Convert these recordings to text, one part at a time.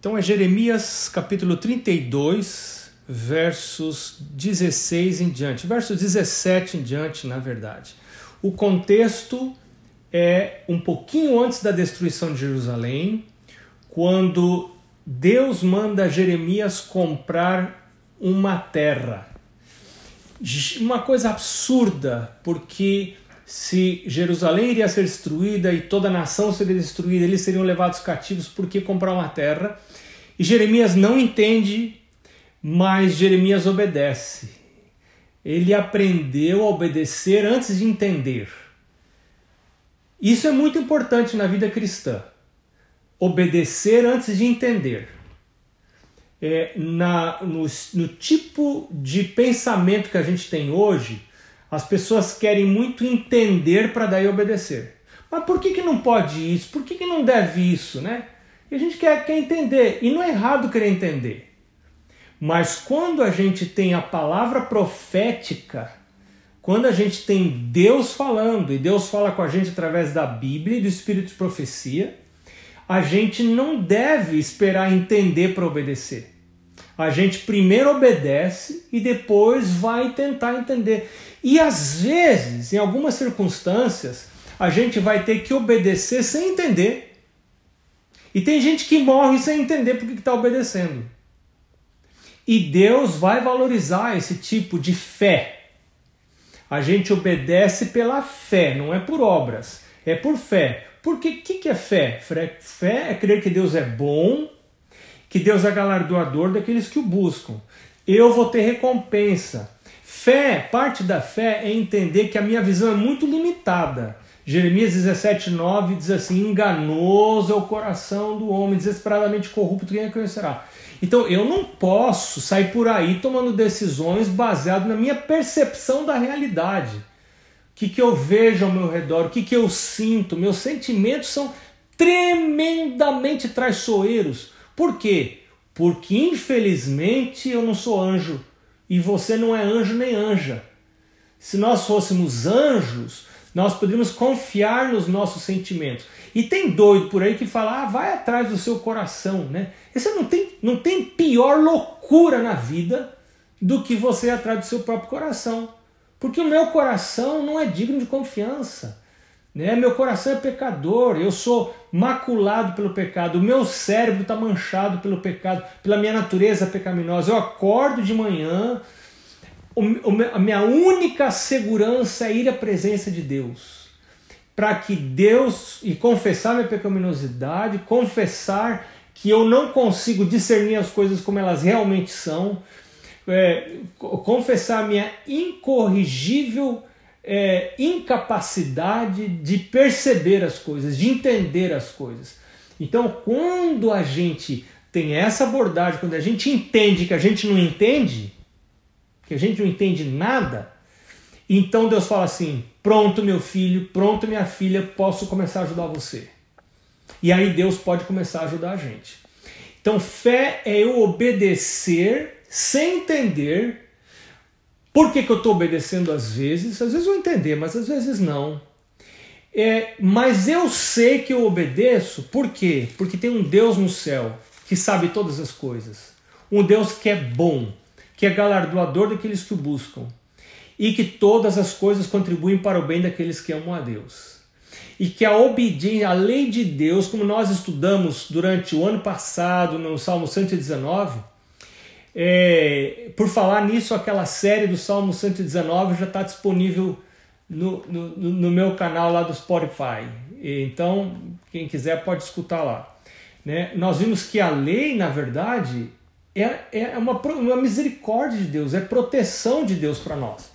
Então é Jeremias capítulo 32, versos 16 em diante, verso 17 em diante, na verdade. O contexto é um pouquinho antes da destruição de Jerusalém, quando Deus manda Jeremias comprar uma terra. Uma coisa absurda, porque se Jerusalém iria ser destruída e toda a nação seria destruída, eles seriam levados cativos, por que comprar uma terra? E Jeremias não entende, mas Jeremias obedece. Ele aprendeu a obedecer antes de entender. Isso é muito importante na vida cristã. Obedecer antes de entender. É, na, no, no tipo de pensamento que a gente tem hoje, as pessoas querem muito entender para daí obedecer. Mas por que, que não pode isso? Por que, que não deve isso, né? E a gente quer, quer entender. E não é errado querer entender. Mas quando a gente tem a palavra profética, quando a gente tem Deus falando, e Deus fala com a gente através da Bíblia e do Espírito de profecia, a gente não deve esperar entender para obedecer. A gente primeiro obedece e depois vai tentar entender. E às vezes, em algumas circunstâncias, a gente vai ter que obedecer sem entender. E tem gente que morre sem entender porque está obedecendo. E Deus vai valorizar esse tipo de fé. A gente obedece pela fé, não é por obras, é por fé. Porque o que, que é fé? Fé é crer que Deus é bom, que Deus é galardoador daqueles que o buscam. Eu vou ter recompensa. Fé, parte da fé é entender que a minha visão é muito limitada. Jeremias 17, 9 diz assim: enganoso é o coração do homem, desesperadamente corrupto, quem a conhecerá? Então eu não posso sair por aí tomando decisões baseado na minha percepção da realidade. O que, que eu vejo ao meu redor, o que, que eu sinto, meus sentimentos são tremendamente traiçoeiros. Por quê? Porque infelizmente eu não sou anjo e você não é anjo nem anja. Se nós fôssemos anjos, nós poderíamos confiar nos nossos sentimentos. E tem doido por aí que fala, ah, vai atrás do seu coração, né? Você não tem, não tem pior loucura na vida do que você ir atrás do seu próprio coração. Porque o meu coração não é digno de confiança. Né? Meu coração é pecador, eu sou maculado pelo pecado, o meu cérebro está manchado pelo pecado, pela minha natureza pecaminosa. Eu acordo de manhã, a minha única segurança é ir à presença de Deus. Para que Deus, e confessar minha pecaminosidade, confessar que eu não consigo discernir as coisas como elas realmente são, é, confessar minha incorrigível é, incapacidade de perceber as coisas, de entender as coisas. Então, quando a gente tem essa abordagem, quando a gente entende que a gente não entende, que a gente não entende nada, então Deus fala assim: pronto, meu filho, pronto, minha filha, posso começar a ajudar você. E aí Deus pode começar a ajudar a gente. Então, fé é eu obedecer sem entender por que, que eu estou obedecendo às vezes? Às vezes eu vou entender, mas às vezes não. É, mas eu sei que eu obedeço, por quê? Porque tem um Deus no céu que sabe todas as coisas. Um Deus que é bom, que é galardoador daqueles que o buscam. E que todas as coisas contribuem para o bem daqueles que amam a Deus. E que a obediência, a lei de Deus, como nós estudamos durante o ano passado no Salmo 119, é, por falar nisso, aquela série do Salmo 119 já está disponível no, no, no, meu canal lá do Spotify. Então, quem quiser pode escutar lá. Né? Nós vimos que a lei, na verdade, é, é uma, uma misericórdia de Deus, é proteção de Deus para nós.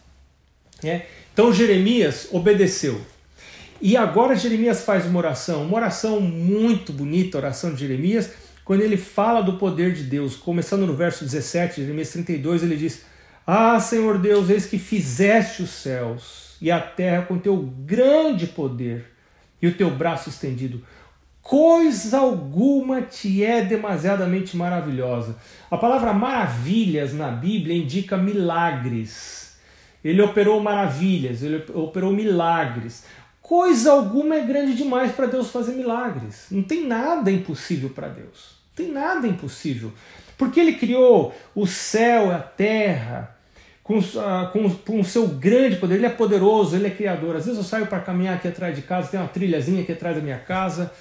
Né? Então, Jeremias obedeceu. E agora Jeremias faz uma oração, uma oração muito bonita, a oração de Jeremias quando ele fala do poder de Deus, começando no verso 17, Jeremias 32, ele diz: Ah, Senhor Deus, eis que fizeste os céus e a terra com teu grande poder e o teu braço estendido. Coisa alguma te é demasiadamente maravilhosa. A palavra maravilhas na Bíblia indica milagres. Ele operou maravilhas, ele operou milagres. Coisa alguma é grande demais para Deus fazer milagres. Não tem nada impossível para Deus. Não tem nada impossível. Porque ele criou o céu, a terra, com, uh, com, com o seu grande poder. Ele é poderoso, ele é criador. Às vezes eu saio para caminhar aqui atrás de casa, tem uma trilhazinha aqui atrás da minha casa.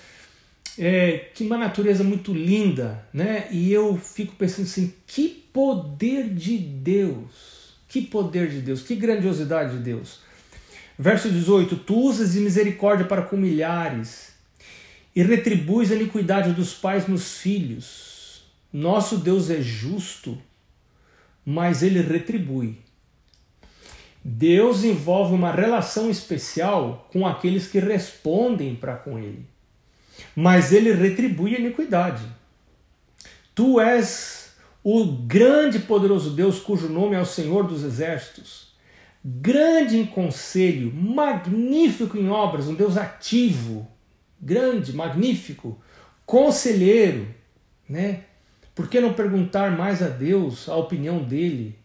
É, que uma natureza muito linda, né? E eu fico pensando assim, que poder de Deus, que poder de Deus, que grandiosidade de Deus. Verso 18: Tu usas de misericórdia para com milhares e retribuis a iniquidade dos pais nos filhos. Nosso Deus é justo, mas ele retribui. Deus envolve uma relação especial com aqueles que respondem para com ele. Mas ele retribui a iniquidade. Tu és o grande e poderoso Deus cujo nome é o Senhor dos exércitos grande em conselho, magnífico em obras, um Deus ativo, grande, magnífico, conselheiro, né? Por que não perguntar mais a Deus a opinião dele?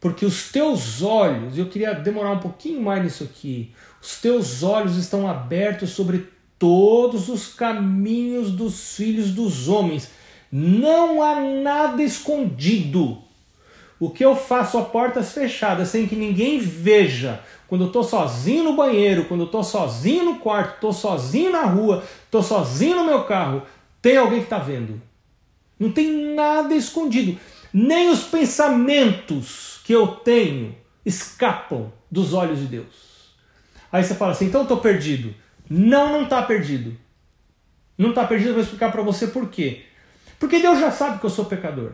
Porque os teus olhos, eu queria demorar um pouquinho mais nisso aqui, os teus olhos estão abertos sobre todos os caminhos dos filhos dos homens. Não há nada escondido o que eu faço a portas fechadas, sem que ninguém veja, quando eu estou sozinho no banheiro, quando eu estou sozinho no quarto, estou sozinho na rua, estou sozinho no meu carro, tem alguém que está vendo. Não tem nada escondido. Nem os pensamentos que eu tenho escapam dos olhos de Deus. Aí você fala assim, então eu estou perdido. Não, não está perdido. Não está perdido, eu vou explicar para você por quê. Porque Deus já sabe que eu sou pecador.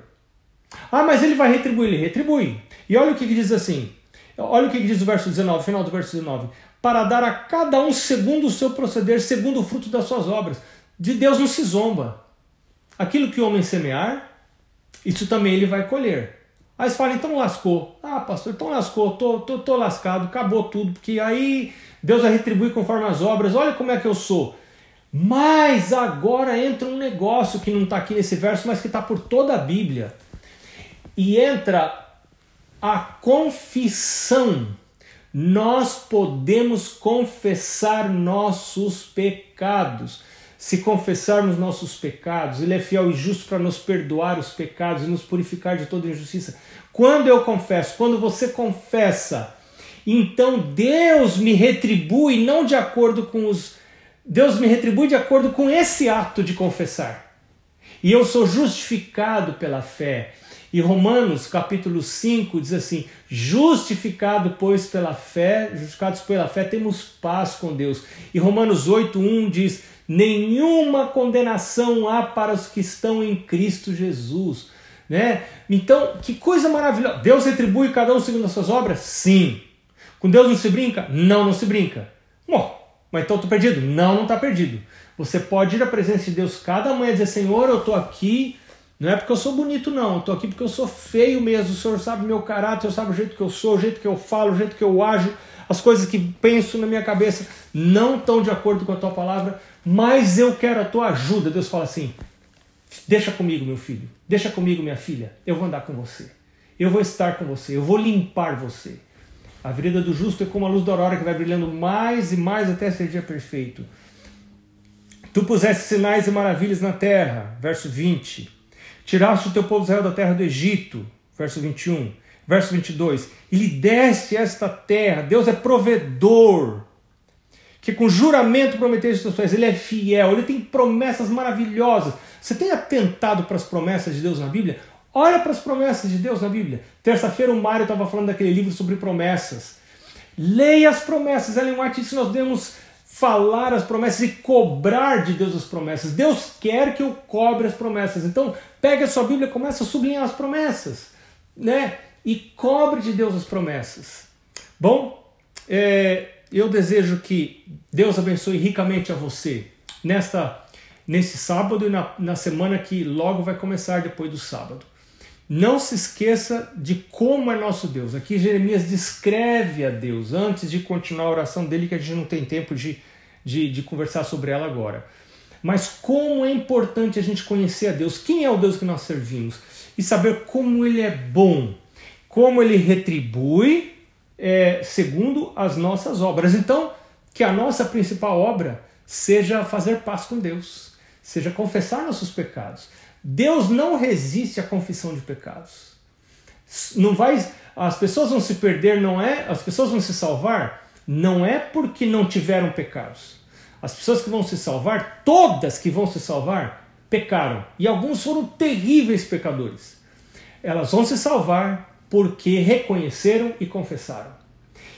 Ah, mas ele vai retribuir, ele retribui. E olha o que, diz assim. Olha o que, diz o verso 19, final do verso 19. Para dar a cada um segundo o seu proceder, segundo o fruto das suas obras. De Deus não se zomba. Aquilo que o homem semear, isso também ele vai colher. Aí você fala, então lascou. Ah, pastor, então lascou, tô, tô, tô lascado, acabou tudo, porque aí Deus vai retribuir conforme as obras. Olha como é que eu sou. Mas agora entra um negócio que não está aqui nesse verso, mas que está por toda a Bíblia e entra a confissão. Nós podemos confessar nossos pecados. Se confessarmos nossos pecados, Ele é fiel e justo para nos perdoar os pecados e nos purificar de toda injustiça. Quando eu confesso, quando você confessa, então Deus me retribui não de acordo com os. Deus me retribui de acordo com esse ato de confessar. E eu sou justificado pela fé. E Romanos capítulo 5 diz assim: Justificado, pois, pela fé, justificados pela fé, temos paz com Deus. E Romanos 8:1 diz: Nenhuma condenação há para os que estão em Cristo Jesus. Né? Então, que coisa maravilhosa. Deus retribui cada um segundo as suas obras? Sim. Com Deus não se brinca? Não, não se brinca. Bom, mas então estou perdido? Não, não está perdido. Você pode ir à presença de Deus cada manhã e dizer: Senhor, eu estou aqui não é porque eu sou bonito, não. Eu tô aqui porque eu sou feio mesmo. O Senhor sabe meu caráter, Senhor sabe o jeito que eu sou, o jeito que eu falo, o jeito que eu ajo, as coisas que penso na minha cabeça não estão de acordo com a tua palavra, mas eu quero a tua ajuda. Deus fala assim: deixa comigo, meu filho, deixa comigo, minha filha. Eu vou andar com você. Eu vou estar com você. Eu vou limpar você. A vida do justo é como a luz da aurora que vai brilhando mais e mais até ser dia perfeito. Tu puseste sinais e maravilhas na terra. Verso 20. Tiraste o teu povo Israel da terra do Egito, verso 21. Verso 22. E lhe deste esta terra. Deus é provedor. Que com juramento prometeu os teus pés. Ele é fiel. Ele tem promessas maravilhosas. Você tem atentado para as promessas de Deus na Bíblia? Olha para as promessas de Deus na Bíblia. Terça-feira o Mário estava falando daquele livro sobre promessas. Leia as promessas. Ellen White que nós devemos falar as promessas e cobrar de Deus as promessas. Deus quer que eu cobre as promessas. Então, pega a sua Bíblia e começa a sublinhar as promessas, né? E cobre de Deus as promessas. Bom, é, eu desejo que Deus abençoe ricamente a você nesta nesse sábado e na, na semana que logo vai começar depois do sábado. Não se esqueça de como é nosso Deus. Aqui Jeremias descreve a Deus antes de continuar a oração dele, que a gente não tem tempo de, de, de conversar sobre ela agora. Mas como é importante a gente conhecer a Deus, quem é o Deus que nós servimos e saber como ele é bom, como ele retribui é, segundo as nossas obras. Então, que a nossa principal obra seja fazer paz com Deus seja confessar nossos pecados. Deus não resiste à confissão de pecados. Não vai, as pessoas vão se perder, não é? As pessoas vão se salvar, não é porque não tiveram pecados. As pessoas que vão se salvar, todas que vão se salvar, pecaram. E alguns foram terríveis pecadores. Elas vão se salvar porque reconheceram e confessaram.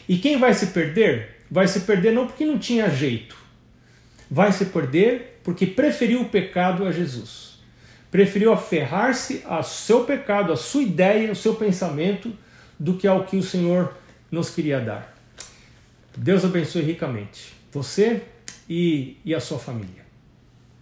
E quem vai se perder? Vai se perder não porque não tinha jeito. Vai se perder porque preferiu o pecado a Jesus. Preferiu aferrar-se ao seu pecado, à sua ideia, ao seu pensamento, do que ao que o Senhor nos queria dar. Deus abençoe ricamente você e, e a sua família.